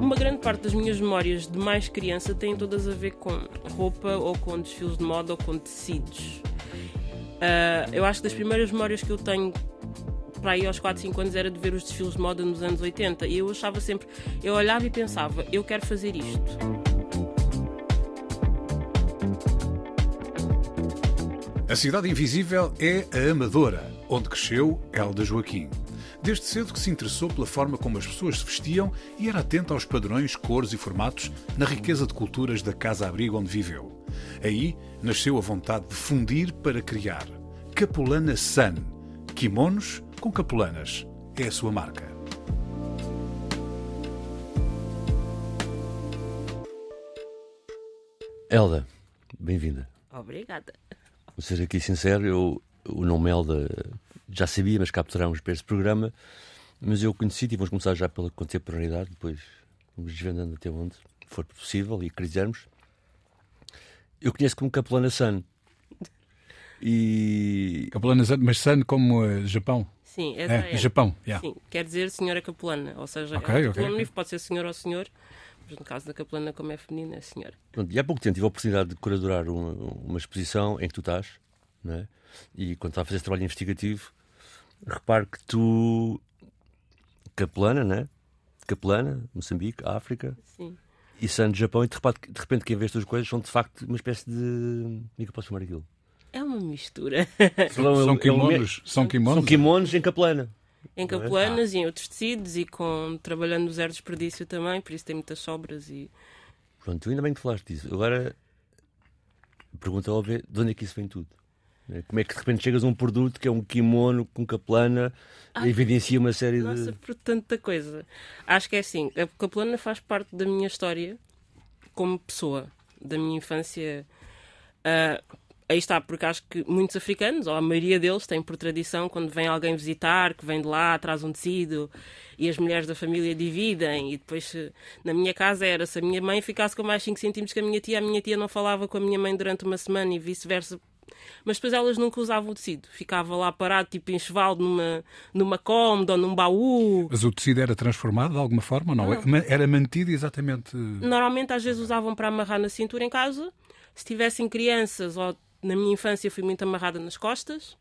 Uma grande parte das minhas memórias de mais criança têm todas a ver com roupa ou com desfiles de moda ou com tecidos. Uh, eu acho que das primeiras memórias que eu tenho para aí aos 4, 5 anos era de ver os desfiles de moda nos anos 80 e eu achava sempre, eu olhava e pensava, eu quero fazer isto. A Cidade Invisível é a Amadora, onde cresceu Elda Joaquim. Desde cedo que se interessou pela forma como as pessoas se vestiam e era atento aos padrões, cores e formatos na riqueza de culturas da casa-abrigo onde viveu. Aí nasceu a vontade de fundir para criar. Capulana Sun. Kimonos com capulanas. É a sua marca. Elda, bem-vinda. Obrigada. Vou ser aqui sincero, eu o nome Elda já sabia, mas capturámos para este programa. Mas eu conheci-te e vamos começar já pela contemporaneidade, depois vamos desvendando até onde for possível e quisermos. Eu conheço como Capelana Sun. E... Capelana Sun, mas Sun como uh, Japão? Sim, essa é. é. Japão, yeah. Sim, quer dizer senhora capelana, ou seja, okay, é okay, okay. pode ser senhor ou senhor, mas no caso da capelana, como é feminina, é senhora. Pronto, e há pouco tempo tive a oportunidade de curadorar uma, uma exposição em que tu estás, é? e quando estás a fazer esse trabalho investigativo, repare que tu, capelana, né? Capelana, Moçambique, África. Sim. E Santo Japão, e de repente, de repente quem vê estas coisas são de facto uma espécie de. Como é que eu posso chamar aquilo? É uma mistura. São, são kimonos. São kimonos. São kimonos em capelana. Em capelanas é? e em outros tecidos e com, trabalhando no zero desperdício também, por isso tem muitas sobras e. Pronto, ainda bem que falaste disso. Agora, pergunta óbvia, de onde é que isso vem tudo? Né? Como é que de repente chegas a um produto que é um kimono com caplana ah, evidencia uma série nossa, de. Nossa, por tanta coisa. Acho que é assim, a caplana faz parte da minha história como pessoa, da minha infância. Uh, aí está, porque acho que muitos africanos, ou a maioria deles, têm por tradição, quando vem alguém visitar, que vem de lá, traz um tecido e as mulheres da família dividem. E depois, na minha casa, era se a minha mãe ficasse com mais 5 centímetros que a minha tia, a minha tia não falava com a minha mãe durante uma semana e vice-versa mas depois elas nunca usavam o tecido. Ficava lá parado, tipo enxoval, numa, numa cômoda ou num baú. Mas o tecido era transformado de alguma forma ou não? não. Era mantido exatamente. Normalmente, às vezes, usavam para amarrar na cintura em casa. Se tivessem crianças, ou na minha infância fui muito amarrada nas costas.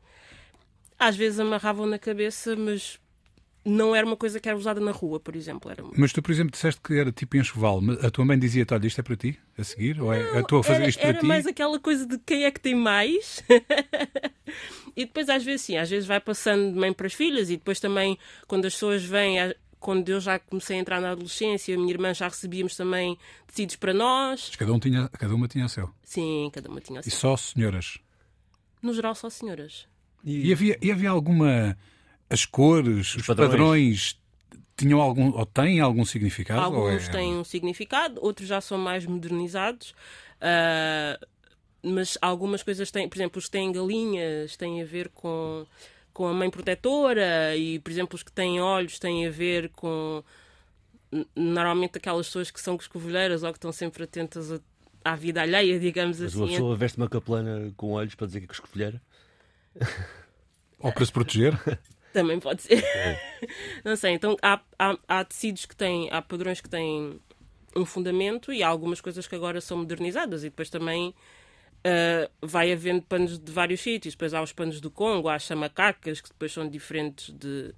Às vezes amarravam na cabeça, mas não era uma coisa que era usada na rua, por exemplo. Era... Mas tu, por exemplo, disseste que era tipo enxoval. A tua mãe dizia-te, olha, isto é para ti, a seguir? Ou é a tua a fazer isto para ti? Era mais aquela coisa de quem é que tem mais. e depois, às vezes, sim, às vezes vai passando de mãe para as filhas e depois também, quando as pessoas vêm, quando eu já comecei a entrar na adolescência, a minha irmã já recebíamos também tecidos para nós. Mas cada, um tinha, cada uma tinha o seu? Sim, cada uma tinha o seu. E só senhoras? No geral, só senhoras. E, e havia, e havia alguma... As cores, os, os padrões, padrões tinham algum ou têm algum significado? Alguns é... têm um significado, outros já são mais modernizados. Uh, mas algumas coisas têm, por exemplo, os que têm galinhas têm a ver com, com a mãe protetora e, por exemplo, os que têm olhos têm a ver com normalmente aquelas pessoas que são escovilheiras ou que estão sempre atentas a, à vida alheia, digamos mas assim. Mas uma pessoa veste uma capelana com olhos para dizer que é escovilheira? Ou para se proteger? Também pode ser. É. Não sei, então há, há, há, tecidos que têm, há padrões que têm um fundamento e há algumas coisas que agora são modernizadas e depois também uh, vai havendo panos de vários sítios. Depois há os panos do Congo, há as chamacacas que depois são diferentes de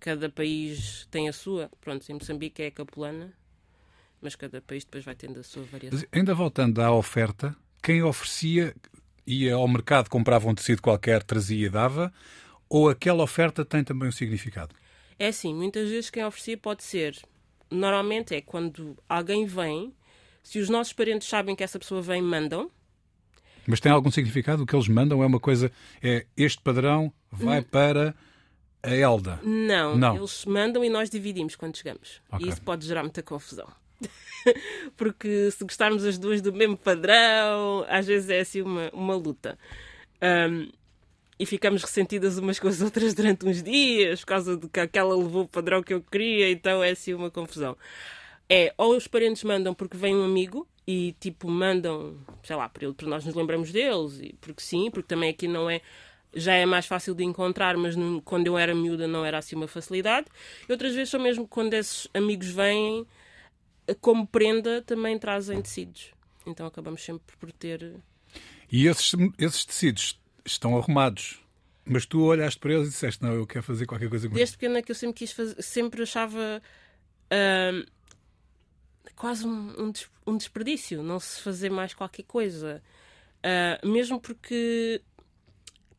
cada país tem a sua. Pronto, em Moçambique é a capulana, mas cada país depois vai tendo a sua variação. Mas ainda voltando à oferta, quem oferecia ia ao mercado, comprava um tecido qualquer, trazia e dava, ou aquela oferta tem também um significado? É assim, muitas vezes quem oferecia pode ser. Normalmente é quando alguém vem, se os nossos parentes sabem que essa pessoa vem, mandam. Mas tem algum significado? O que eles mandam é uma coisa, é este padrão vai para a Elda. Não, Não. eles mandam e nós dividimos quando chegamos. Ok. E isso pode gerar muita confusão. Porque se gostarmos as duas do mesmo padrão, às vezes é assim uma, uma luta. Ahm, e ficamos ressentidas umas com as outras durante uns dias, por causa de que aquela levou o padrão que eu queria, então é assim uma confusão. É, ou os parentes mandam porque vem um amigo e tipo mandam, sei lá, para para nós nos lembramos deles, e porque sim, porque também aqui não é já é mais fácil de encontrar, mas quando eu era miúda não era assim uma facilidade. E outras vezes são mesmo quando esses amigos vêm, como prenda, também trazem tecidos. Então acabamos sempre por ter. E esses, esses tecidos estão arrumados. Mas tu olhaste para eles e disseste: Não, eu quero fazer qualquer coisa com Desde pequena que eu sempre quis fazer, sempre achava ahm, quase um, um des- um desperdício não se fazer mais qualquer coisa. Ah, mesmo porque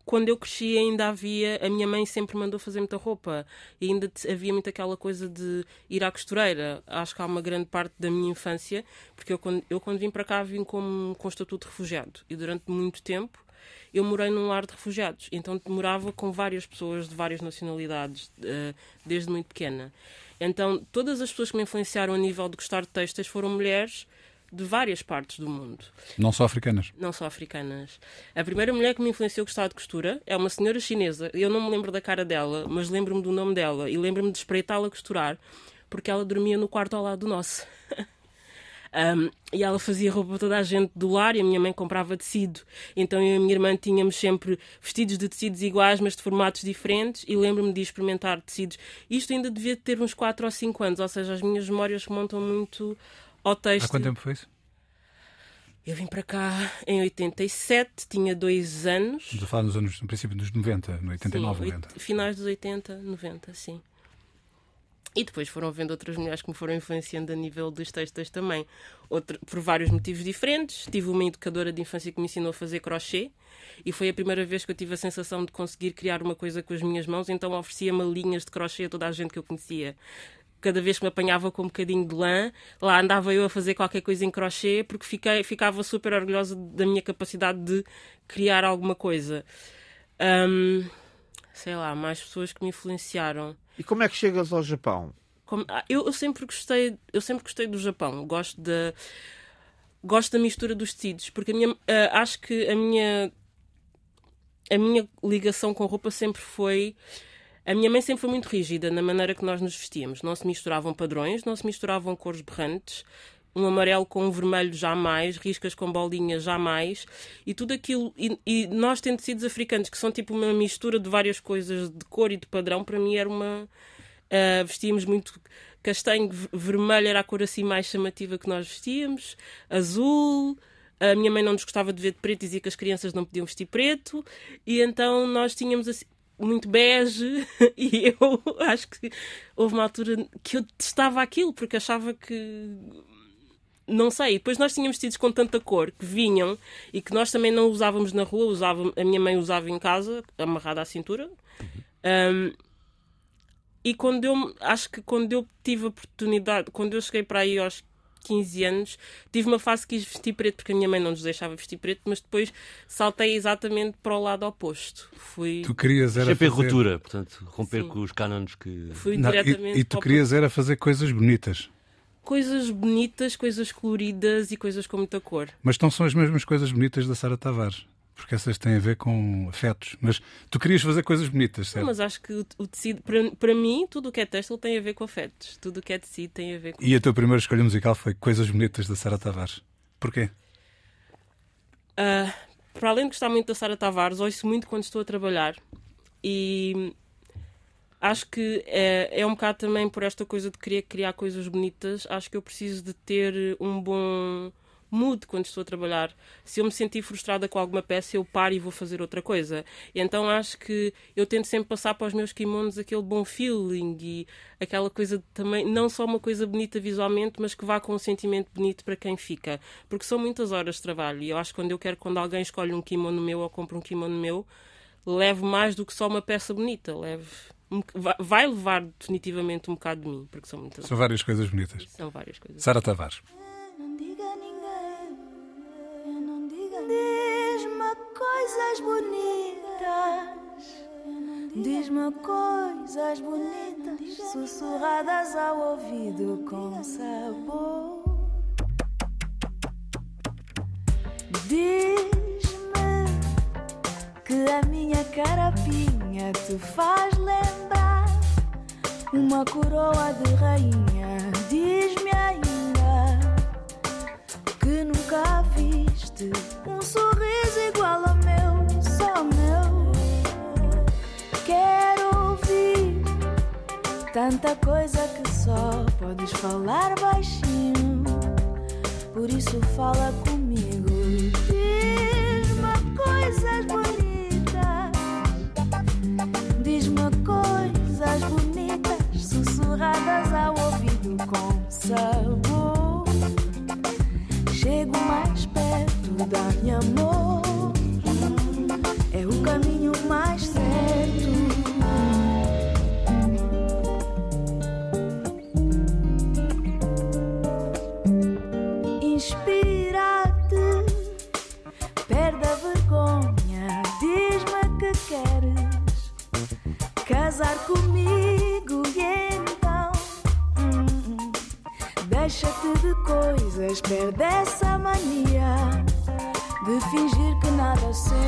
quando eu cresci ainda havia, a minha mãe sempre mandou fazer muita roupa e ainda havia muito aquela coisa de ir à costureira. Acho que há uma grande parte da minha infância, porque eu quando, eu quando vim para cá vim com, com estatuto de refugiado e durante muito tempo eu morei num lar de refugiados, então morava com várias pessoas de várias nacionalidades, eh, desde muito pequena. Então, todas as pessoas que me influenciaram a nível de gostar de textas foram mulheres de várias partes do mundo, Não só africanas. não só africanas. A primeira mulher que me influenciou a gostar de costura é uma senhora chinesa. Eu não me lembro da cara dela, mas lembro-me do nome dela e lembro-me de espreitá-la a costurar, porque ela dormia no quarto ao lado do nosso. Um, e ela fazia roupa para toda a gente do lar e a minha mãe comprava tecido. Então eu e a minha irmã tínhamos sempre vestidos de tecidos iguais, mas de formatos diferentes. E lembro-me de experimentar tecidos. Isto ainda devia ter uns 4 ou 5 anos, ou seja, as minhas memórias remontam muito ao texto. Há quanto tempo foi isso? Eu vim para cá em 87, tinha 2 anos. Estamos a falar nos anos, no princípio dos 90, no 89, Sim, 90. oit- finais dos 80, 90, sim. E depois foram vendo outras mulheres que me foram influenciando a nível dos textos também. Outro, por vários motivos diferentes. Tive uma educadora de infância que me ensinou a fazer crochê e foi a primeira vez que eu tive a sensação de conseguir criar uma coisa com as minhas mãos, então oferecia-me linhas de crochê a toda a gente que eu conhecia. Cada vez que me apanhava com um bocadinho de lã, lá andava eu a fazer qualquer coisa em crochê porque fiquei, ficava super orgulhosa da minha capacidade de criar alguma coisa. Hum, sei lá, mais pessoas que me influenciaram. E como é que chegas ao Japão? Como- ah, eu, eu sempre gostei, eu sempre gostei do Japão. Gosto da gosto da mistura dos tecidos, porque a minha, ah, acho que a minha a minha ligação com roupa sempre foi a minha mãe sempre foi muito rígida na maneira que nós nos vestíamos. Não se misturavam padrões, não se misturavam cores berrantes. Um amarelo com um vermelho jamais, riscas com bolinhas jamais, e tudo aquilo. E, e nós tecidos africanos, que são tipo uma mistura de várias coisas de cor e de padrão, para mim era uma. ah, vestíamos muito castanho, vermelho era a cor assim mais chamativa que nós vestíamos, azul. A minha mãe não nos gostava de ver de preto, dizia que as crianças não podiam vestir preto, e então nós tínhamos assim, muito bege, e eu acho que houve uma altura que eu testava aquilo, porque achava que não sei, depois nós tínhamos vestidos com tanta cor que vinham e que nós também não usávamos na rua, usava, a minha mãe usava em casa, amarrada à cintura. Um, e quando eu acho que quando eu tive a oportunidade, quando eu cheguei para aí aos 15 anos, tive uma fase que quis vestir preto porque a minha mãe não nos deixava vestir preto, mas depois saltei exatamente para o lado oposto. Fui, Tu querias era fazer... ruptura, portanto, romper Sim. com os cânones que. fui Não, diretamente e, e tu querias era fazer coisas bonitas. Coisas bonitas, coisas coloridas e coisas com muita cor. Mas não são as mesmas coisas bonitas da Sara Tavares. Porque essas têm a ver com afetos. Mas tu querias fazer coisas bonitas, certo? Mas acho que o, o tecido, para, para mim, tudo o que é têxtil tem a ver com afetos. Tudo o que é tecido tem a ver com. E a tua primeira escolha musical foi Coisas Bonitas da Sara Tavares. Porquê? Ah, para além de gostar muito da Sara Tavares, ouço muito quando estou a trabalhar e acho que é, é um bocado também por esta coisa de querer criar coisas bonitas. Acho que eu preciso de ter um bom mood quando estou a trabalhar. Se eu me sentir frustrada com alguma peça, eu paro e vou fazer outra coisa. Então acho que eu tento sempre passar para os meus kimonos aquele bom feeling e aquela coisa também, não só uma coisa bonita visualmente, mas que vá com um sentimento bonito para quem fica. Porque são muitas horas de trabalho e eu acho que quando eu quero, quando alguém escolhe um kimono meu ou compra um kimono meu, levo mais do que só uma peça bonita. Levo, vai- levar definitivamente um bocado de mim, porque são muitas São várias coisas bonitas. São várias coisas. Sara Tavares. Não diga a ninguém, não diga Diz-me coisas bonitas. Diz-me coisas bonitas, sussurradas ao ouvido com sabor. Diz-me que a minha carapinha te faz lembrar uma coroa de rainha. Diz-me ainda que nunca viste um sorriso igual ao meu, só meu. Quero ouvir tanta coisa que só podes falar baixinho. Por isso fala comigo. Dá-me amor. É o caminho mais certo. Inspira-te, perde a vergonha. Diz-me que queres casar comigo e então hum, deixa-te de coisas, perde essa mania fingir que nada sente.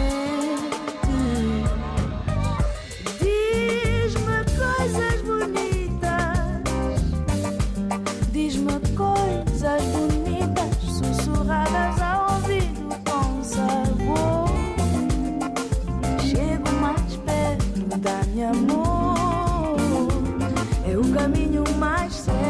Diz-me coisas bonitas, diz-me coisas bonitas, sussurradas ao ouvido com sabor. Chego mais perto, dá-me amor. É o caminho mais certo.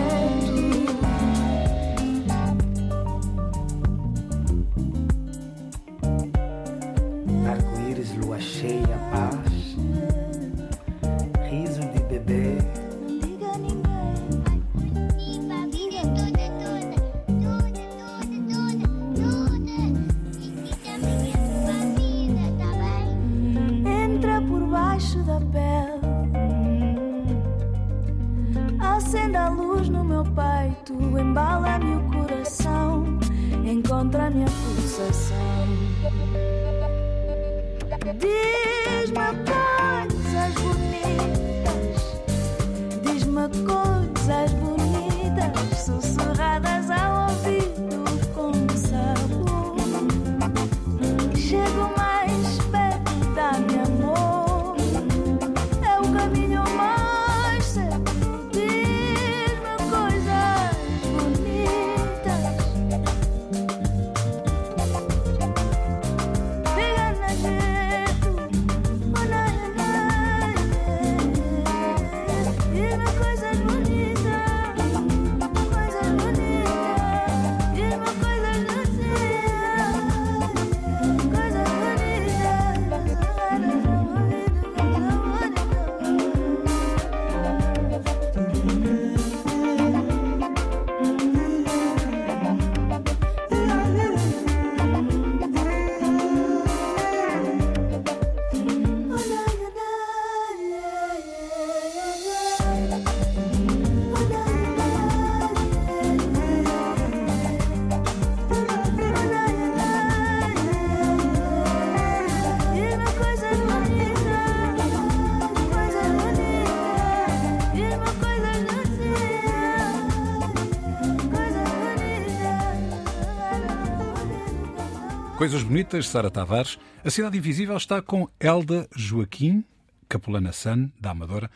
Coisas bonitas. Sara Tavares. A Cidade Invisível está com Elda Joaquim, Capulana San, da Amadora.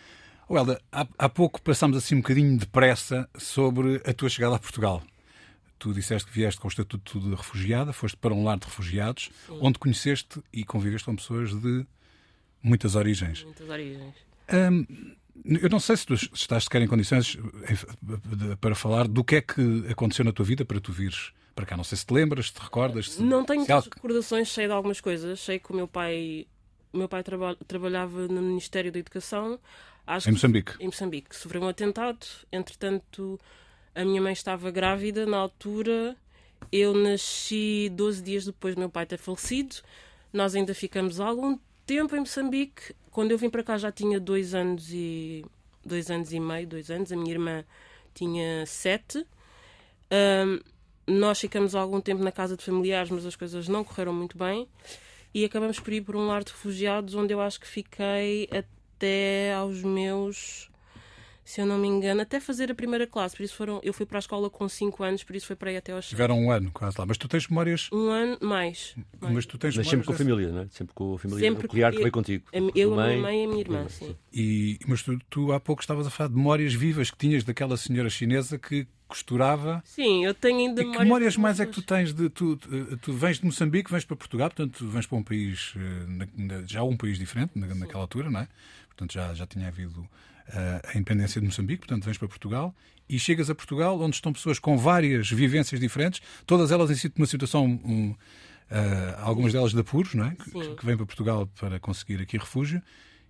Oh, Elda, há, há pouco passámos assim um bocadinho depressa sobre a tua chegada a Portugal. Tu disseste que vieste com o estatuto de refugiada, foste para um lar de refugiados, onde conheceste e conviveste com pessoas de muitas origens. Muitas origens. Hum, eu não sei se tu estás sequer em condições eh, para falar do que é que aconteceu na tua vida para tu vires para cá. Não sei se te lembras, se te recordas. se- Não tenho se há- recordações, sei de algumas coisas. Sei que o meu pai, o meu pai traba- trabalhava no Ministério da Educação. Acho Em que- Moçambique. Em Moçambique. Sofreu um atentado. Entretanto, a minha mãe estava grávida na altura. Eu nasci 12 dias depois do meu pai ter falecido. Nós ainda ficamos algum tempo em Moçambique. Quando eu vim para cá já tinha dois anos e dois anos e meio, dois anos. A minha irmã tinha sete. Ahm, nós ficamos algum tempo na casa de familiares, mas as coisas não correram muito bem. E acabamos por ir por um lar de refugiados, onde eu acho que fiquei até aos meus se eu não me engano, até fazer a primeira classe. Por isso foram, eu fui para a escola com 5 anos, por isso foi para aí até aos Tiveram um ano quase lá. Mas tu tens memórias. um ano mais. mais. Mas tu tens Mas memórias sempre com a família, não é? Sempre com a família Sempre nuclear que veio contigo. A mi- Eu, a Tua minha mãe e a minha irmã, sim. E, mas tu, tu há pouco estavas a falar de memórias vivas que tinhas daquela senhora chinesa que costurava. Sim, eu tenho ainda E que memórias mais é que tu tens de. Tu, tu, vens de Moçambique, vens para Portugal, portanto, vens para um país, eh, já um país diferente na- naquela altura, não é? Portanto, já, já tinha havido eh, a independência de Moçambique, portanto, vens para Portugal e chegas a Portugal, onde estão pessoas com várias vivências diferentes, todas elas em numa situação. um, eh, algumas delas de apuros, não é? Que, que vêm para Portugal para conseguir aqui refúgio.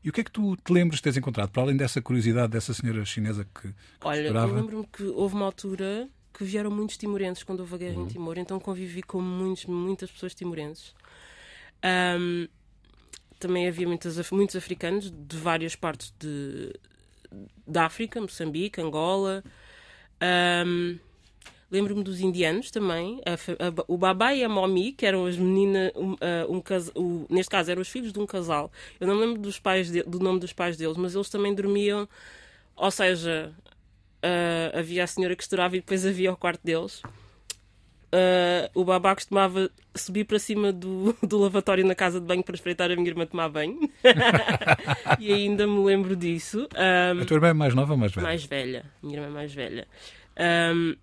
E o que é que tu te lembras de teres encontrado? Para além dessa curiosidade dessa senhora chinesa que, que Olha, eu costurava? lembro-me que houve uma altura que vieram muitos timorenses quando houve a guerra em Timor, então convivi com muitos, muitas pessoas timorenses. Ahm, também havia muitas, muitos africanos de várias partes de, da África, Moçambique, Angola. Ahm, Lembro-me dos indianos também, a a o babá e a momi, que eram as meninas, um, um neste caso eram os filhos de um casal. Eu não lembro dos pais de- do nome dos pais deles, mas eles também dormiam, ou seja, ah, havia a senhora que costurava e depois havia o quarto deles. Ah, o babá costumava subir para cima do, do lavatório na casa de banho para espreitar a minha irmã tomar banho. e ainda me lembro disso. Ahm, A tua irmã é mais nova ou mais velha? mais velha. Minha irmã é mais velha. Ahm,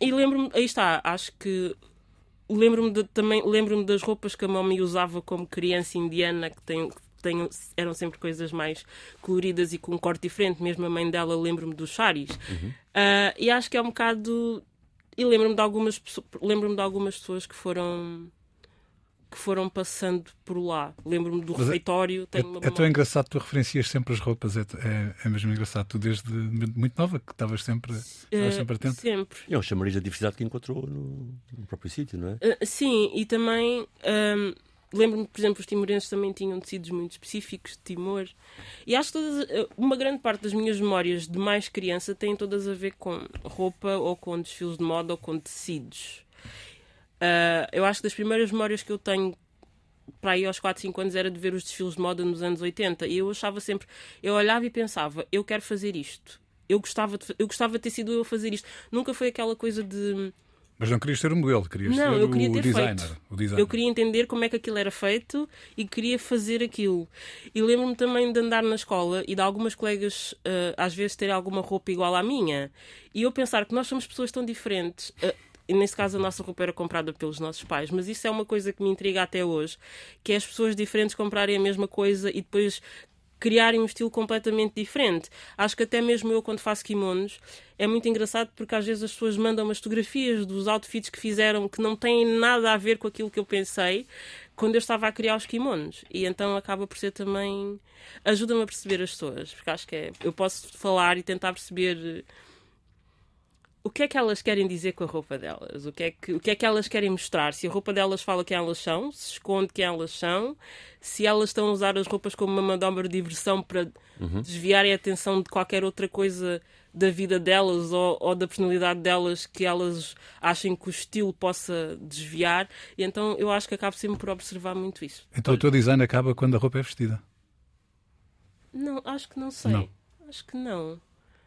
e lembro-me, aí está, acho que lembro-me também lembro-me das roupas que a mamãe usava como criança indiana, que tem, tem- eram sempre coisas mais coloridas e com um corte diferente. Mesmo a mãe dela lembro-me dos saris. Ah, e acho que é um bocado. E lembro-me de algumas lembro-me de algumas pessoas que foram que foram passando por lá. Lembro-me do Mas é- refeitório. É, Tenho uma é tão memória- engraçado, tu referencias sempre as roupas, é, é, é mesmo engraçado. Tu desde muito nova que estavas sempre, estavas sempre atento. sempre. E é um chamariz da diversidade que encontrou no, no próprio sítio, não é? Uh, sim, e também hum, lembro-me, por exemplo, os timorenses também tinham tecidos muito específicos de Timor. E acho que todas, uh, uma grande parte das minhas memórias de mais criança têm todas a ver com roupa ou com desfiles de moda ou com tecidos. Uh, eu acho que das primeiras memórias que eu tenho para aí aos 4, 5 anos era de ver os desfiles de moda nos anos 80 e eu achava sempre, eu olhava e pensava, eu quero fazer isto. Eu gostava, de, eu gostava de ter sido eu a fazer isto. Nunca foi aquela coisa de Mas não querias ser o modelo, querias Não, ser eu queria o, ter designer, feito. o designer. Eu queria entender como é que aquilo era feito e queria fazer aquilo. E lembro-me também de andar na escola e de algumas colegas eh, às vezes terem alguma roupa igual à minha. E eu pensar que nós somos pessoas tão diferentes. e nesse caso a nossa roupa era comprada pelos nossos pais, mas isso é uma coisa que me intriga até hoje, que é as pessoas diferentes comprarem a mesma coisa e depois criarem um estilo completamente diferente. Acho que até mesmo eu, quando faço kimonos, é muito engraçado porque às vezes as pessoas mandam umas fotografias dos outfits que fizeram que não têm nada a ver com aquilo que eu pensei quando eu estava a criar os kimonos. E então acaba por ser também. ajuda-me a perceber as pessoas, porque acho que é. Eu posso falar e tentar perceber. O que é que elas querem dizer com a roupa delas? O que, é que, o que é que elas querem mostrar? Se a roupa delas fala quem elas são, se esconde quem elas são, se elas estão a usar as roupas como uma manobra de diversão para desviarem a atenção de qualquer outra coisa da vida delas ou, ou da personalidade delas que elas achem que o estilo possa desviar. E então eu acho que acabo sempre por observar muito isso. Então o teu design acaba quando a roupa é vestida. Não, acho que não sei. Não. Acho que não.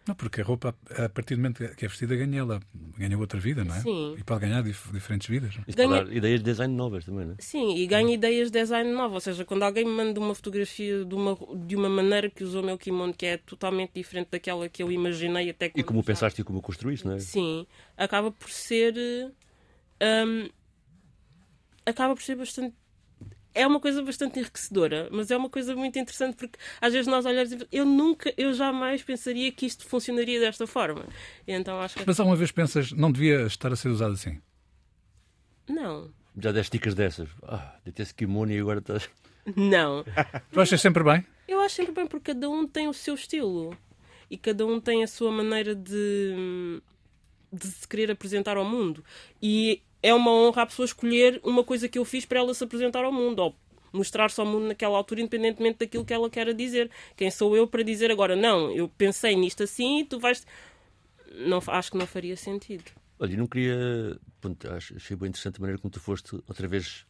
Não, porque a roupa, a partir do momento que é vestida, ganha ela ganha outra vida, não é? Sim. E pode ganhar dif- diferentes vidas. é? Isso pode Ganha- dar ideias de design novas também, não é? Sim, e ganho ideias de design novo. Ou seja, quando alguém me manda uma fotografia de uma, de uma maneira que usou o meu kimono que é totalmente diferente daquela que eu imaginei até E como estava- pensaste e como construíste, não é? Sim, acaba por ser. eh, hum, acaba por ser bastante. É uma coisa bastante enriquecedora, mas é uma coisa muito interessante porque às vezes nós olhamos e eu nunca, eu jamais pensaria que isto funcionaria desta forma. E então acho que. Mas alguma vez pensas, não devia estar a ser usado assim? Não, Já deste dicas dessas. Ah, deitei esse kimono e agora estás. não. Tu achas sempre bem? Eu acho sempre bem porque cada um tem o seu estilo e cada um tem a sua maneira de, de se querer apresentar ao mundo. E é uma honra a pessoa escolher uma coisa que eu fiz para ela se apresentar ao mundo ou mostrar-se ao mundo naquela altura, independentemente daquilo que ela quer dizer. Quem sou eu para dizer agora, não, eu pensei nisto assim e tu vais. Não, acho que não faria sentido. Olha, não queria. Achei bem interessante a maneira como tu foste outra vez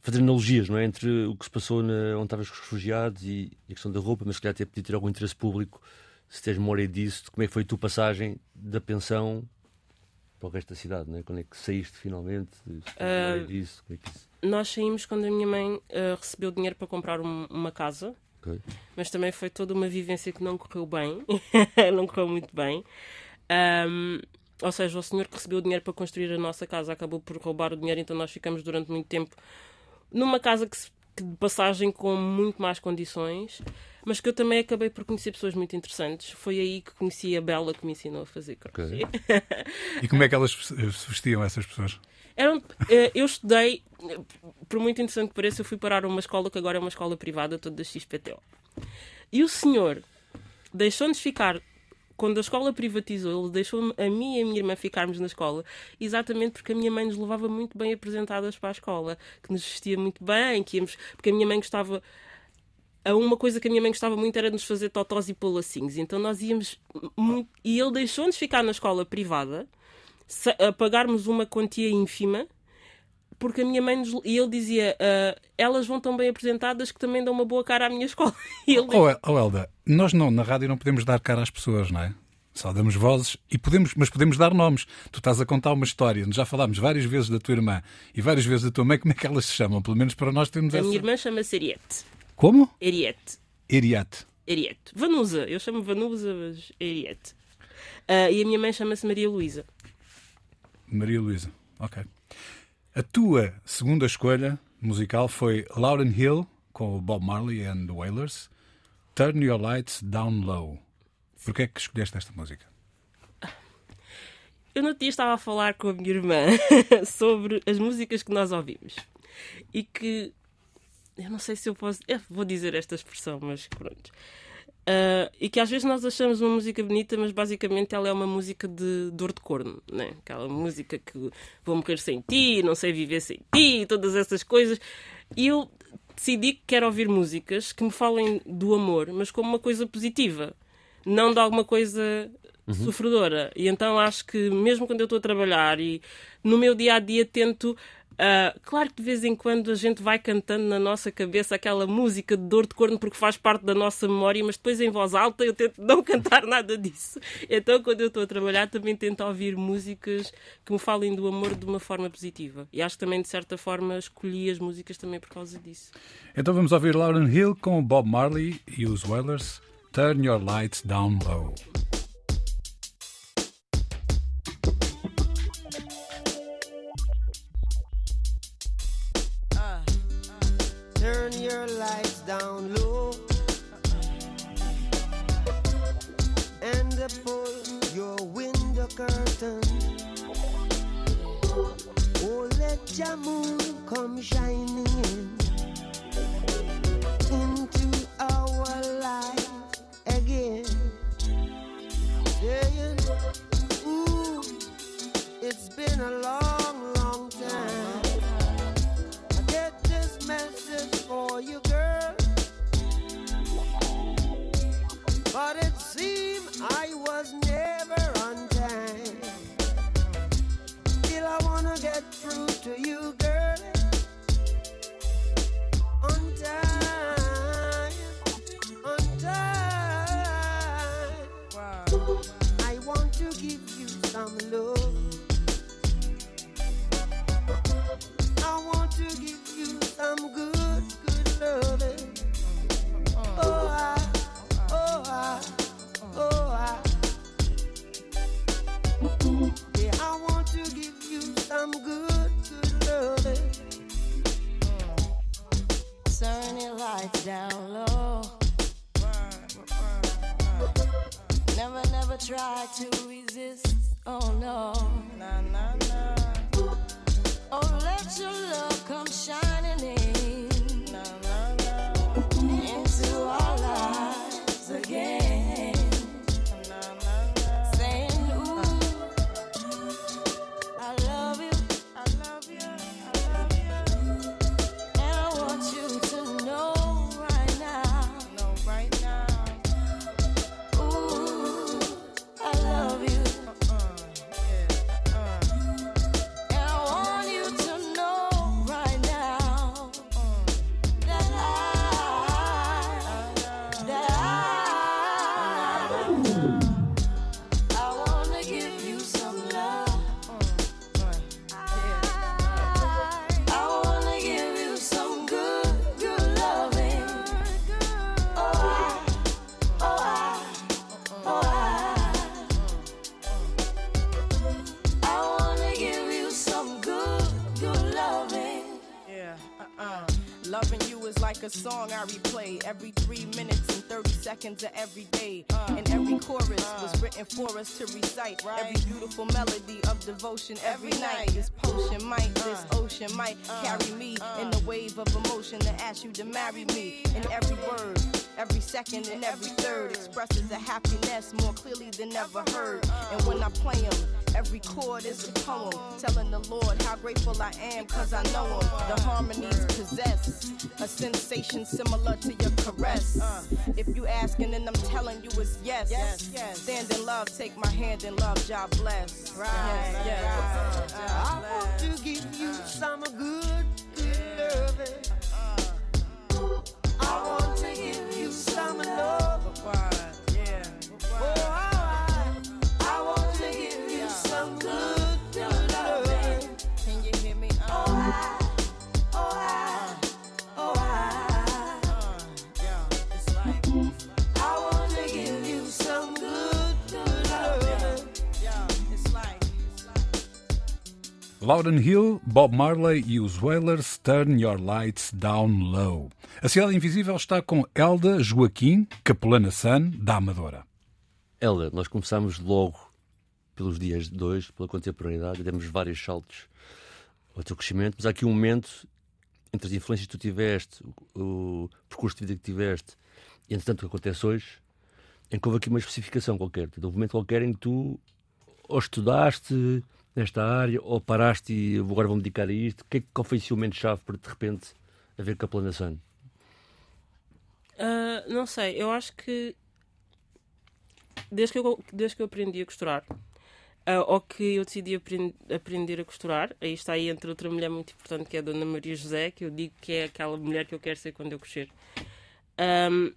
fazer analogias, não é? Entre o que se passou na, onde estavas com os refugiados e a questão da roupa, mas se calhar até podia ter algum interesse público, se tens memória disso, de como é que foi a tua passagem da pensão para o resto da cidade, não é? Quando é que saíste finalmente? Memória disso, é. Nós saímos quando a minha mãe ah, recebeu dinheiro para comprar um- uma casa, Ok. mas também foi toda uma vivência que não correu bem, não correu muito bem. Ahm, ou seja, o senhor que recebeu o dinheiro para construir a nossa casa acabou por roubar o dinheiro, então nós ficamos durante muito tempo numa casa que, se- que de passagem com muito más condições, mas que eu também acabei por conhecer pessoas muito interessantes. Foi aí que conheci a Bela que me ensinou a fazer crochê. E como é que elas se se vestiam, essas pessoas? Eram, eh, eu estudei, eh, por muito interessante que pareça, eu fui parar a uma escola que agora é uma escola privada, toda da XPTO. E o senhor deixou-nos ficar, quando a escola privatizou, ele deixou a mim e a minha irmã ficarmos na escola, exatamente porque a minha mãe nos levava muito bem apresentadas para a escola, que nos vestia muito bem, que íamos, porque a minha mãe gostava. a Uma coisa que a minha mãe gostava muito era de nos fazer totós e polacinhos. Então nós íamos. muito- E ele deixou-nos ficar na escola privada, a pagarmos uma quantia ínfima, porque a minha mãe nos, e ele dizia "Ah, elas vão tão bem apresentadas que também dão uma boa cara à minha escola. E ele Oh, oh, Elda, nós não, na rádio não podemos dar cara às pessoas, não é? Só damos vozes e podemos, mas podemos dar nomes. Tu estás a contar uma história, já falámos várias vezes da tua irmã e várias vezes da tua mãe, como é que elas se chamam? Pelo menos para nós termos a essa. minha irmã chama-se Ariete. Como? Ariete. Eriate. Ariete. Vanusa. Eu chamo Vanusa, mas Ariete. Ah, e a minha mãe chama-se Maria Luísa. Maria Luísa. Ok. A tua segunda escolha musical foi Lauren Hill, com o Bob Marley and the Wailers. Turn Your Lights Down Low. Porquê é que escolheste esta música? Eu no dia estava a falar com a minha irmã sobre as músicas que nós ouvimos. E que. Eu não sei se eu posso. Eu vou dizer esta expressão, mas pronto. Ah, e que às vezes nós achamos uma música bonita, mas basicamente ela é uma música de dor de corno, né? Aquela música que vou morrer sem ti, não sei viver sem ti, todas essas coisas. E eu decidi que quero ouvir músicas que me falem do amor, mas como uma coisa positiva, não de alguma coisa sofredora. E então acho que mesmo quando eu estou a trabalhar e no meu dia a dia tento. Ah, claro que de vez em quando a gente vai cantando na nossa cabeça aquela música de dor de corno porque faz parte da nossa memória, mas depois em voz alta eu tento não cantar nada disso. Então quando eu estou a trabalhar também tento ouvir músicas que me falem do amor de uma forma positiva. E acho que também de certa forma escolhi as músicas também por causa disso. Então vamos ouvir Lauren Hill com Bob Marley e os Wailers. Turn Your Lights Down Low. Lights down low and pull your window curtain. Oh, let your moon come shining in into our life again. Saying, Ooh, it's been a long, long get through to you, girl. Song I replay every three minutes and 30 seconds of every day. And every chorus was written for us to recite. Every beautiful melody of devotion every night. This potion might, this ocean might carry me in the wave of emotion to ask you to marry me. And every word, every second, and every third expresses a happiness more clearly than ever heard. And when I play them, every chord is a poem telling the Lord how grateful I am because I know him. The harmonies possess a sensation similar to your caress. Uh. If you asking, then I'm telling you it's yes. yes, yes. Stand in love, take my hand in love, job bless. Right, yes, yes. I want to give you some good, good loving. Uh-huh. I Loudon Hill, Bob Marley e os Wailers Turn Your Lights Down Low. A Cidade Invisível está com Elda Joaquim, Capelana San, da Amadora. Ela, nós começámos logo pelos dias de hoje, pela contemporaneidade, demos vários saltos ao teu crescimento, mas há aqui um momento entre as influências que tu tiveste, o, percurso de vida que tiveste, e entretanto o que acontece hoje, em que houve aqui uma especificação qualquer. Um momento qualquer em que tu ou estudaste nesta área, ou paraste e agora vou-me dedicar a isto. Que, qual foi esse momento-chave para de repente haver Capelanação? Ah, não sei, eu acho que desde que eu, desde que eu aprendi a costurar, ah, ou que eu decidi apren- aprender a costurar, aí está aí entre outra mulher muito importante que é a Dona Maria José, que eu digo que é aquela mulher que eu quero ser quando eu crescer. Ahm,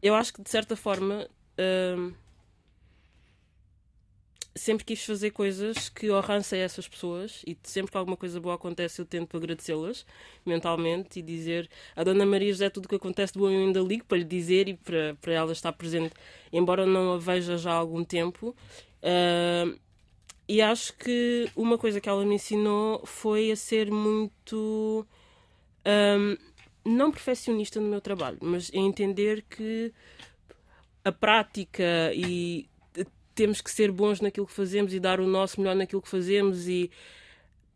eu acho que de certa forma sempre quis fazer coisas que honrassem essas pessoas e sempre que alguma coisa boa acontece eu tento agradecê-las mentalmente e dizer a Dona Maria José tudo o que acontece de bom eu ainda ligo para lhe dizer e para, para ela estar presente, embora não a veja já há algum tempo. Ah, e acho que uma coisa que ela me ensinou foi a ser muito ahm, não perfeccionista no meu trabalho, mas a entender que a prática e temos que ser bons naquilo que fazemos e dar o nosso melhor naquilo que fazemos e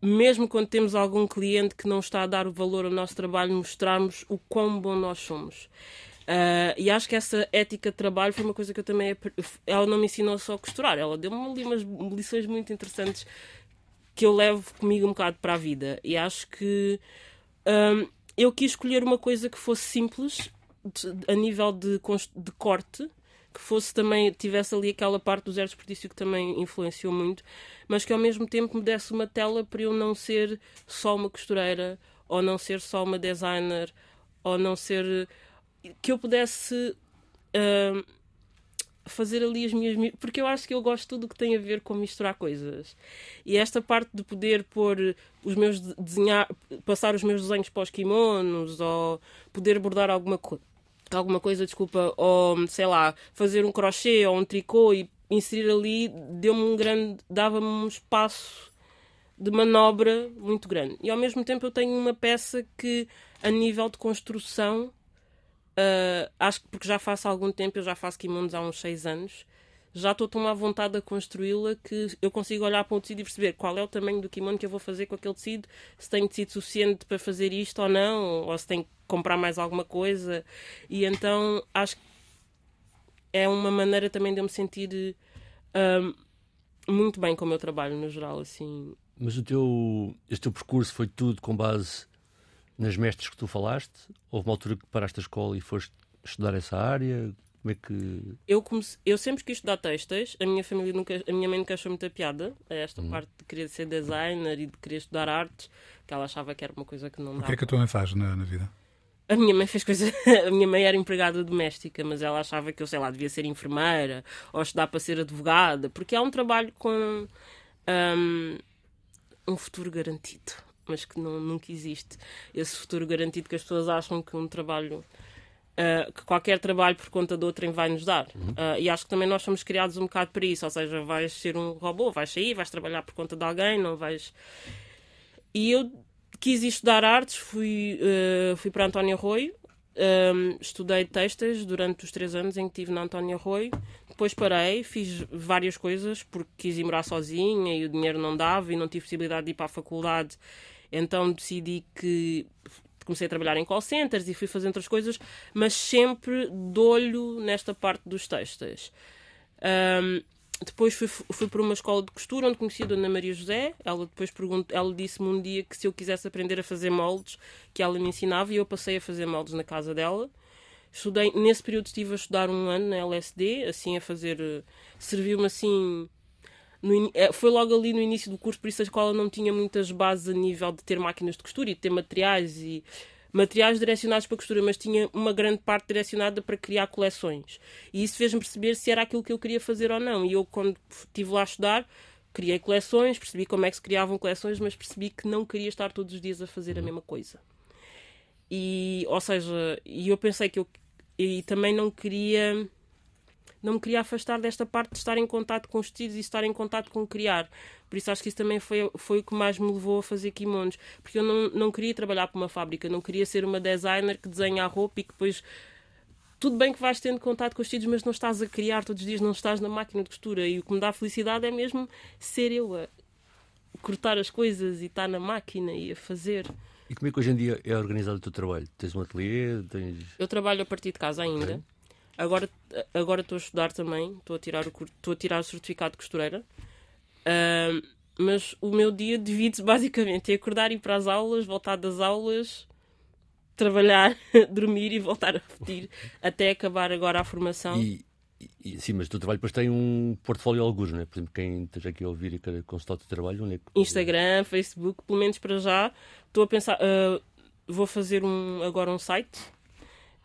mesmo quando temos algum cliente que não está a dar o valor ao nosso trabalho, mostrarmos o quão bom nós somos. Ah, e acho que essa ética de trabalho foi uma coisa que eu também. Ela não me ensinou só a costurar, ela deu-me ali umas lições muito interessantes que eu levo comigo um bocado para a vida. E acho que hum, eu quis escolher uma coisa que fosse simples de- a nível de, de corte, que fosse também, tivesse ali aquela parte do zero desperdício que também influenciou muito, mas que ao mesmo tempo me desse uma tela para eu não ser só uma costureira, ou não ser só uma designer, ou não ser. que eu pudesse. hum, fazer ali as minhas. mi- Porque eu acho que eu gosto de tudo que tem a ver com misturar coisas. E esta parte de poder pôr os meus de- desenhar, passar os meus desenhos para os kimonos, ou poder bordar alguma coisa. Alguma coisa, desculpa, ou sei lá, fazer um crochê ou um tricô e inserir ali, deu-me um grande, dava-me um espaço de manobra muito grande. E ao mesmo tempo eu tenho uma peça que, a nível de construção, Uh, acho que porque já faço há algum tempo, eu já faço kimonos há uns 6 anos, já estou tão à vontade a construí-la que eu consigo olhar para um tecido e perceber qual é o tamanho do kimono que eu vou fazer com aquele tecido, se tenho tecido suficiente para fazer isto ou não, ou se tenho que comprar mais alguma coisa. E então acho que é uma maneira também de eu me sentir um, muito bem com o meu trabalho no geral, assim. Mas o teu, este teu percurso foi tudo com base nas mestres que tu falaste? Houve uma altura que paraste a escola e foste estudar essa área? Como é que. eu, comece... eu sempre quis estudar textos. A minha família nunca, a minha mãe nunca achou muita piada a esta parte de querer ser designer e de querer estudar artes, que ela achava que era uma coisa que não O dava. que é que a tua mãe faz na, na vida? A minha mãe fez coisa. A minha mãe era empregada doméstica, mas ela achava que eu, sei lá, devia ser enfermeira ou estudar para ser advogada, porque há um trabalho com hum, um futuro garantido, mas que não, nunca existe. Esse futuro garantido que as pessoas acham que um trabalho. Ah, que qualquer trabalho por conta de outrem vai nos dar. Ah, e acho que também nós somos criados um bocado para isso, ou seja, vais ser um robô, vais sair, vais trabalhar por conta de alguém, não vais. E eu quis estudar artes, fui, uh, fui para António Arroio, um, estudei textas durante os três anos em que estive na António Arroio. Depois parei, fiz várias coisas porque quis ir morar sozinha e o dinheiro não dava e não tive possibilidade de ir para a faculdade. Então decidi que comecei a trabalhar em call centers e fui fazendo outras coisas, mas sempre de olho nesta parte dos textos. Um, depois fui, fui para uma escola de costura onde conheci a Dona Maria José. Ela depois perguntou, ela disse-me um dia que se eu quisesse aprender a fazer moldes, que ela me ensinava e eu passei a fazer moldes na casa dela. Estudei, nesse período estive a estudar um ano na LSD, assim a fazer. Eh, serviu-me assim. No, eh, foi logo ali no início do curso, por isso a escola não tinha muitas bases a nível de ter máquinas de costura e de ter materiais e materiais direcionados para costura, mas tinha uma grande parte direcionada para criar coleções. E isso fez-me perceber se era aquilo que eu queria fazer ou não. E eu, quando estive lá a estudar, criei coleções, percebi como é que se criavam coleções, mas percebi que não queria estar todos os dias a fazer a mesma coisa. E, ou seja, e eu pensei que eu e também não queria não me queria afastar desta parte de estar em contato com os tecidos e estar em contato com criar. Por isso acho que isso também foi, foi o que mais me levou a fazer kimonos. Porque eu não, não queria trabalhar para uma fábrica, não queria ser uma designer que desenha a roupa e que depois. Tudo bem que vais tendo contato com os tecidos, mas não estás a criar todos os dias, não estás na máquina de costura. E o que me dá felicidade é mesmo ser eu a cortar as coisas e estar na máquina e a fazer. E como é que hoje em dia é organizado o teu trabalho? Tens um ateliê? Tens... Eu trabalho a partir de casa ainda. Okay. Agora, agora estou a estudar também, estou a tirar o, estou a tirar o certificado de costureira. Uh, mas o meu dia divide-se basicamente em acordar, ir para as aulas, voltar das aulas, trabalhar, dormir e voltar a repetir até acabar agora a formação. E, e, sim, mas o teu trabalho depois tem um portfólio alguns, não é? Por exemplo, quem esteja aqui a ouvir e quer consultar o teu trabalho, onde é que... Instagram, Facebook, pelo menos para já. Estou a pensar, uh, vou fazer um, agora um site.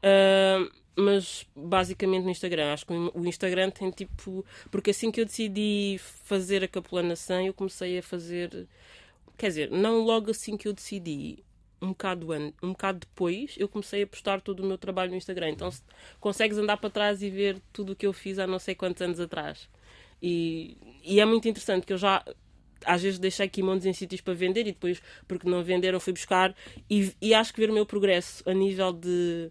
Uh, mas basicamente no Instagram. Acho que o Instagram tem tipo. Porque assim que eu decidi fazer a capelanação, eu comecei a fazer. Quer dizer, não logo assim que eu decidi, um bocado, an... um bocado depois, eu comecei a postar todo o meu trabalho no Instagram. Então se... consegues andar para trás e ver tudo o que eu fiz há não sei quantos anos atrás. E, e é muito interessante que eu já às vezes deixei kimonos em sítios para vender e depois, porque não venderam, fui buscar. E, e acho que ver o meu progresso a nível de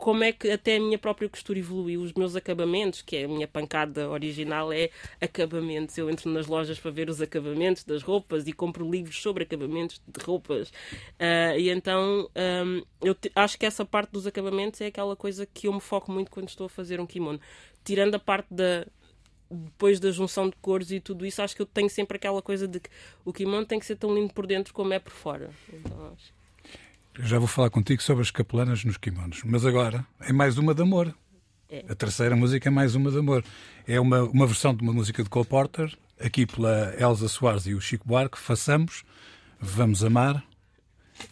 como é que até a minha própria costura evoluiu, os meus acabamentos, que é a minha pancada original, é acabamentos. Eu entro nas lojas para ver os acabamentos das roupas e compro livros sobre acabamentos de roupas. Uh, e então um, eu acho que essa parte dos acabamentos é aquela coisa que eu me foco muito quando estou a fazer um kimono. Tirando a parte da, depois da junção de cores e tudo isso, acho que eu tenho sempre aquela coisa de que o kimono tem que ser tão lindo por dentro como é por fora. Então, acho. Já vou falar contigo sobre as capelanas nos kimonos, mas agora é mais uma de amor. É. A terceira música é mais uma de amor. É uma, uma versão de uma música de Cole Porter, aqui pela Elsa Soares e o Chico Buarque. Façamos, vamos amar.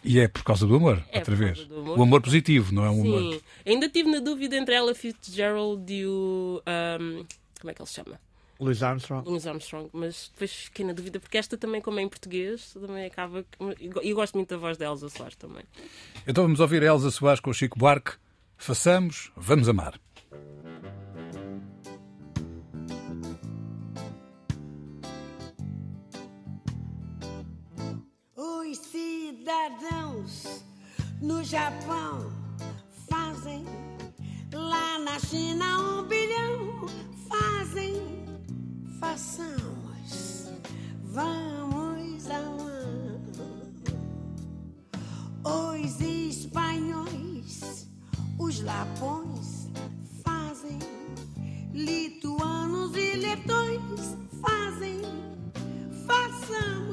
E é por causa do amor, é outra vez. Amor. O amor positivo, não é um Sim. amor. Ainda estive na dúvida entre ela Fitzgerald e o. Um, como é que ele se chama? Louis Armstrong. Louis Armstrong, mas depois fiquei na dúvida, porque esta também, como é em português, também acaba. E gosto muito da voz da Elsa Soares também. Então vamos ouvir a Elsa Soares com o Chico Buarque. Façamos, vamos amar. Os cidadãos no Japão fazem, lá na China um bilhão fazem façamos, vamos amar. Os espanhóis, os lapões fazem, lituanos e letões fazem, façamos,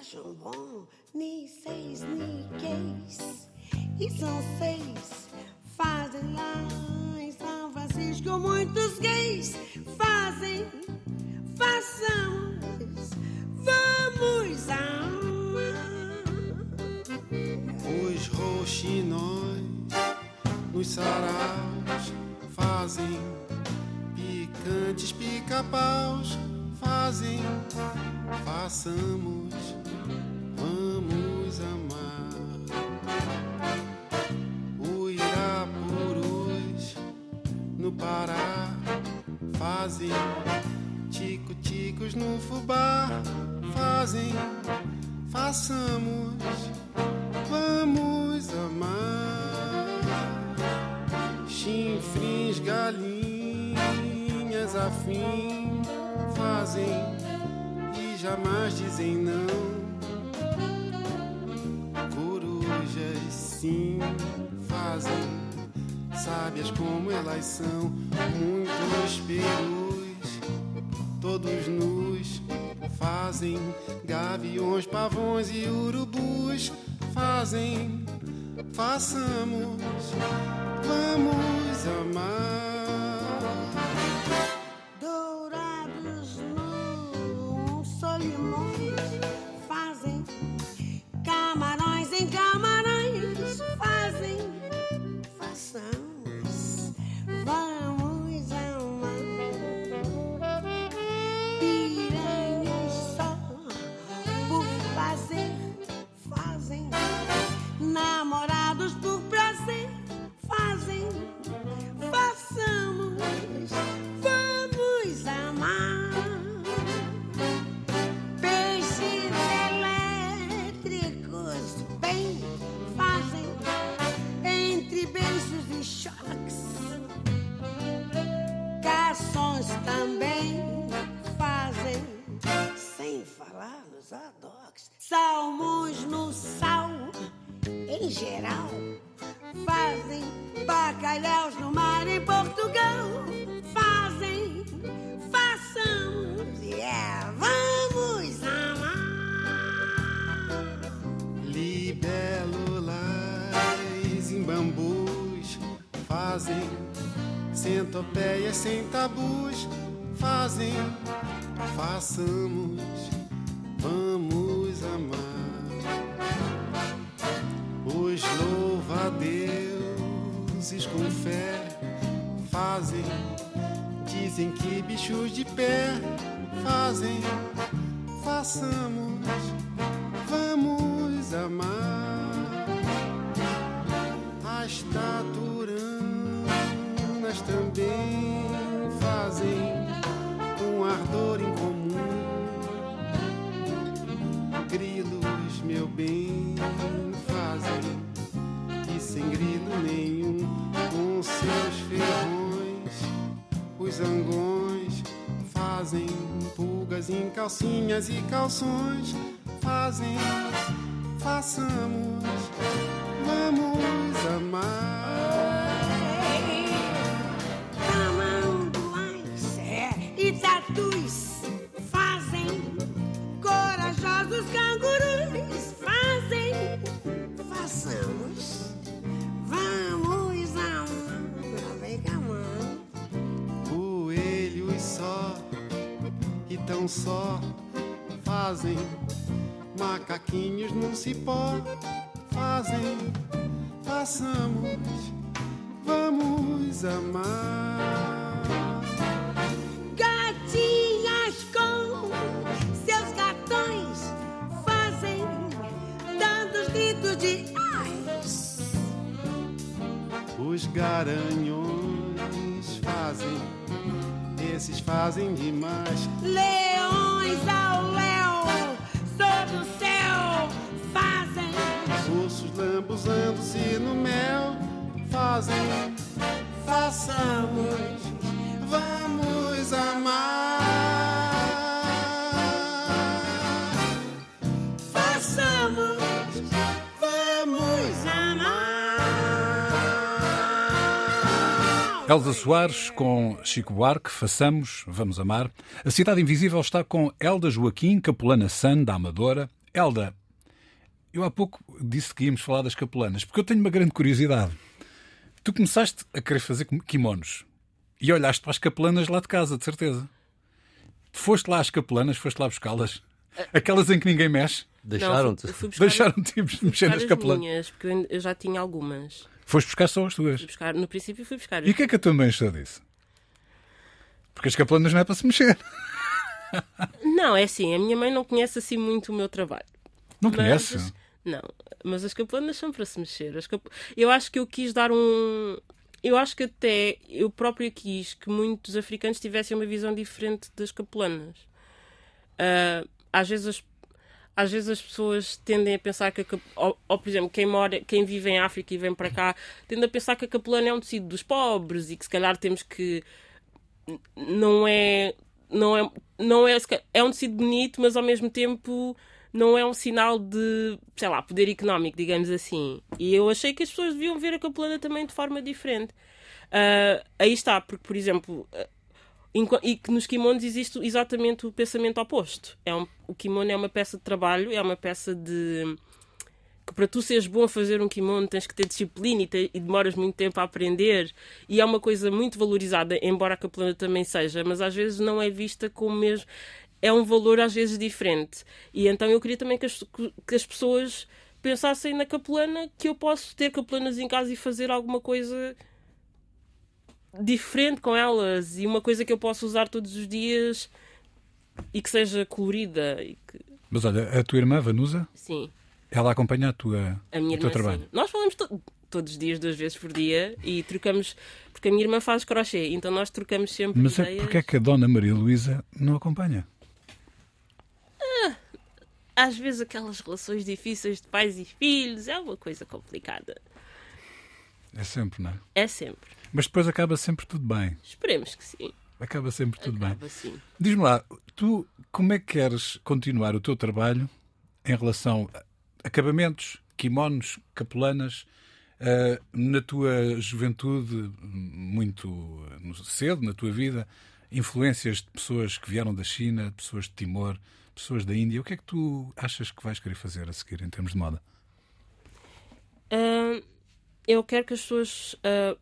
acham bom, ni seis, ni queis. E são seis, fazem lá em São Francisco. Muitos gays fazem, façamos, vamos amar. Os roxinóis nos saraus fazem picantes pica-paus fazem, façamos, fazem tico-ticos no fubá, fazem, façamos, vamos amar. Chinfrins, galinhas afim fazem e jamais dizem não. Corujas sim fazem, sábias como elas são. Muitos perus, todos nus, fazem. Gaviões, pavões e urubus fazem, façamos, vamos amar. Fazem em calcinhas e calções, fazem, façamos, vamos amar. Tão só fazem macaquinhos num cipó. Fazem façamos vamos amar. Gatinhas com seus gatões fazem, dando os gritos de ai. os garanhões fazem esses fazem demais. Leões ao léu, sob o céu, fazem. Ursos lambuzando-se no mel fazem. Façamos Elza Soares com Chico Buarque, Façamos, Vamos Amar. A Cidade Invisível está com Elda Joaquim, Capelana San, da Amadora. Elda, eu há pouco disse que íamos falar das capelanas, porque eu tenho uma grande curiosidade. Tu começaste a querer fazer kimonos e olhaste para as capelanas lá de casa, de certeza. Foste lá às capelanas, foste lá buscá-las. Aquelas em que ninguém mexe. Deixaram-te. Não, fui- fui buscar- Deixaram tipos de fui mexer nas as capelanas. minhas, porque eu já tinha algumas. Foste buscar só as tuas. Fui buscar, no princípio fui buscar. E o que é que a tua mãe achou disso? Porque as capelanas não é para se mexer. Não, é assim, a minha mãe não conhece assim muito o meu trabalho. Não Mas- conhece? Não, mas as capelanas são para se mexer. As cap- Eu acho que eu quis dar um. Eu acho que até eu próprio quis que muitos africanos tivessem uma visão diferente das capelanas. Ah, às vezes as às vezes as pessoas tendem a pensar que ou, ou, por exemplo quem mora quem vive em África e vem para cá tende a pensar que a capelana é um tecido dos pobres e que se calhar temos que não é não é não é é um tecido bonito mas ao mesmo tempo não é um sinal de sei lá poder económico digamos assim. E eu achei que as pessoas deviam ver a capelana também de forma diferente. Ah, aí está porque por exemplo E que nos kimonos existe exatamente o pensamento oposto. É um, o kimono é uma peça de trabalho, é uma peça de. que para tu seres bom a fazer um kimono tens que ter disciplina e, te- e demoras muito tempo a aprender. E é uma coisa muito valorizada, embora a capelana também seja, mas às vezes não é vista como mesmo. É um valor às vezes diferente. E então eu queria também que as, que as pessoas pensassem na capelana, que eu posso ter capelanas em casa e fazer alguma coisa diferente com elas e uma coisa que eu posso usar todos os dias e que seja colorida e que Mas olha, a tua irmã, Vanusa, sim ela acompanha a tua, a minha o teu irmã trabalho. sim. nós falamos to- todos os dias duas vezes por dia e trocamos porque a minha irmã faz crochê então nós trocamos sempre Mas é, ideias porque é que a Dona Maria Luísa não acompanha? às vezes aquelas relações difíceis de pais e filhos é uma coisa complicada É sempre, não é? é sempre Mas depois acaba sempre tudo bem. esperemos que sim Acaba sempre tudo bem. acaba sim Diz-me lá, tu como é que queres continuar o teu trabalho em relação a acabamentos, kimonos, capelanas, ah, na tua juventude, muito no- cedo na tua vida, influências de pessoas que vieram da China, de pessoas de Timor, pessoas da Índia. O que é que tu achas que vais querer fazer a seguir em termos de moda? Ah, eu quero que as pessoas ah,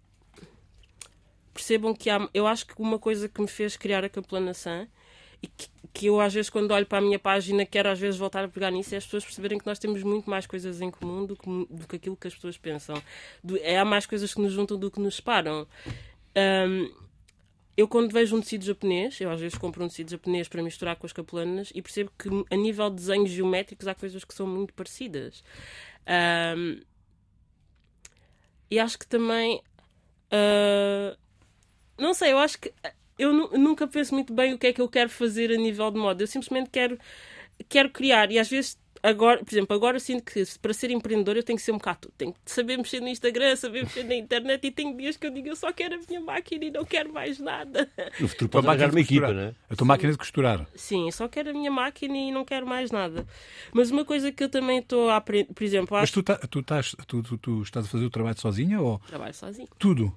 percebam que há. Eu acho que uma coisa que me fez criar a Capelanação e que, que eu às vezes quando olho para a minha página quero às vezes voltar a pegar nisso é as pessoas perceberem que nós temos muito mais coisas em comum do que, do que aquilo que as pessoas pensam. Do- é, há mais coisas que nos juntam do que nos separam. Ahm, eu quando vejo um tecido japonês, eu às vezes compro um tecido japonês para misturar com as capelanas e percebo que a nível de desenhos geométricos há coisas que são muito parecidas. Ahm, e acho que também. ah, não sei, eu acho que. Eu nu- nunca penso muito bem o que é que eu quero fazer a nível de moda. Eu simplesmente quero, quero criar. E às vezes, agora, por exemplo, agora sinto que para ser empreendedor eu tenho que ser um bocado tudo. Tenho que saber mexer no Instagram, saber mexer na internet. E tenho dias que eu digo eu só quero a minha máquina e não quero mais nada. No futuro A tua pode arranjar uma equipa, costurar. não é? A tua máquina de costurar. Sim, eu só quero a minha máquina e não quero mais nada. Mas uma coisa que eu também estou a aprender, por exemplo, Mas acho tu, tá- tu, estás, tu, tu- tu estás a fazer o trabalho sozinha ou trabalho sozinho. tudo?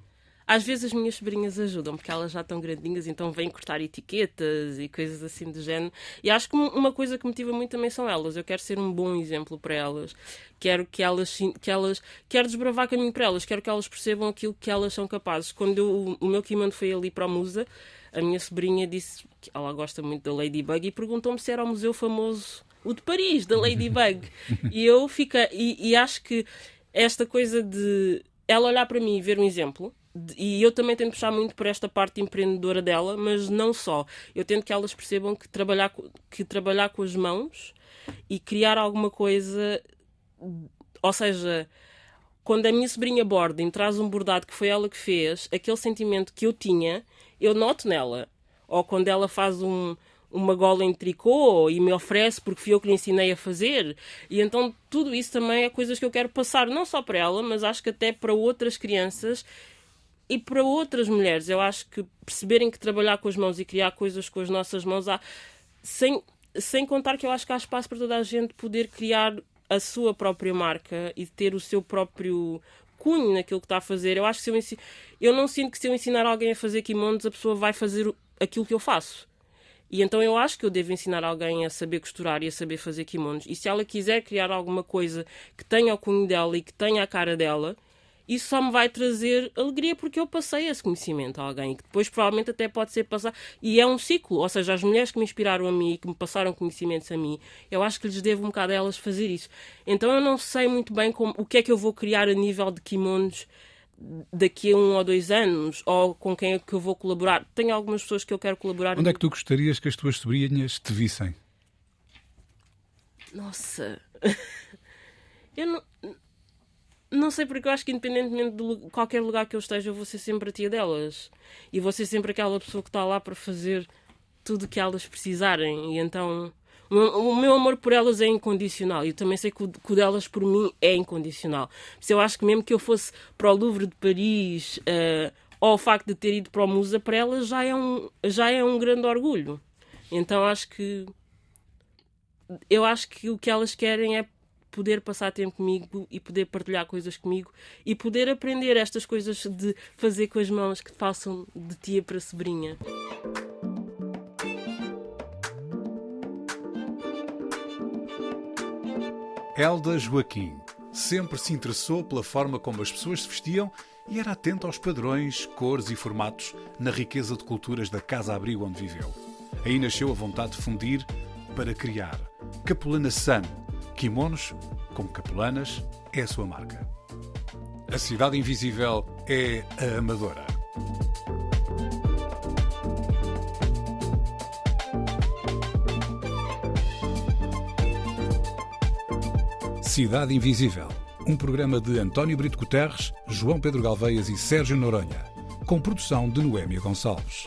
Às vezes as minhas sobrinhas ajudam, porque elas já estão grandinhas, então vêm cortar etiquetas e coisas assim do género. E acho que uma coisa que me motiva muito também são elas. Eu quero ser um bom exemplo para elas. Quero que elas, que elas quero desbravar caminho para elas, quero que elas percebam aquilo que elas são capazes. Quando eu- o meu kimono foi ali para a Musa, a minha sobrinha disse que ela gosta muito da Ladybug e perguntou-me se era o museu famoso, o de Paris, da Ladybug. e eu fica e, e acho que esta coisa de ela olhar para mim e ver um exemplo e eu também tento puxar muito por esta parte empreendedora dela, mas não só. Eu tento que elas percebam que trabalhar, que trabalhar com as mãos e criar alguma coisa, ou seja, quando a minha sobrinha borda me traz um bordado que foi ela que fez, aquele sentimento que eu tinha, eu noto nela. Ou quando ela faz um, uma gola em tricô e me oferece porque fui eu que lhe ensinei a fazer. E então tudo isso também é coisas que eu quero passar, não só para ela, mas acho que até para outras crianças e para outras mulheres. Eu acho que perceberem que trabalhar com as mãos e criar coisas com as nossas mãos há. Sem, sem contar que eu acho que há espaço para toda a gente poder criar a sua própria marca e ter o seu próprio cunho naquilo que está a fazer. Eu acho que se eu, eu não sinto que se eu ensinar alguém a fazer kimonos, a pessoa vai fazer aquilo que eu faço. E então eu acho que eu devo ensinar alguém a saber costurar e a saber fazer kimonos. E se ela quiser criar alguma coisa que tenha o cunho dela e que tenha a cara dela, isso só me vai trazer alegria porque eu passei esse conhecimento a alguém que depois provavelmente até pode ser passado. E é um ciclo, ou seja, as mulheres que me inspiraram a mim e que me passaram conhecimentos a mim, eu acho que lhes devo um bocado a elas fazer isso. Então eu não sei muito bem como, o que é que eu vou criar a nível de kimonos daqui a um ou dois anos, ou com quem é que eu vou colaborar. Tenho algumas pessoas que eu quero colaborar. Onde é que tu gostarias que as tuas sobrinhas te vissem? Nossa. eu não. Não sei porque eu acho que independentemente de qualquer lugar que eu esteja, eu vou ser sempre a tia delas. E vou ser sempre aquela pessoa que está lá para fazer tudo o que elas precisarem. E então o meu amor por elas é incondicional. E eu também sei que o, que o delas por mim é incondicional. Se eu acho que mesmo que eu fosse para o Louvre de Paris, uh, ou o facto de ter ido para o Musa, para elas já é um, já é um grande orgulho. Então acho que eu acho que o que elas querem é poder passar tempo comigo e poder partilhar coisas comigo e poder aprender estas coisas de fazer com as mãos que façam de tia para sobrinha. Elda Joaquim sempre se interessou pela forma como as pessoas se vestiam e era atento aos padrões, cores e formatos na riqueza de culturas da casa-abrigo onde viveu. Aí nasceu a vontade de fundir para criar. Capulana Sun, kimonos como capulanas, é a sua marca. A cidade invisível é a Amadora. Cidade Invisível, um programa de António Brito Guterres, João Pedro Galveias e Sérgio Noronha, com produção de Noémia Gonçalves.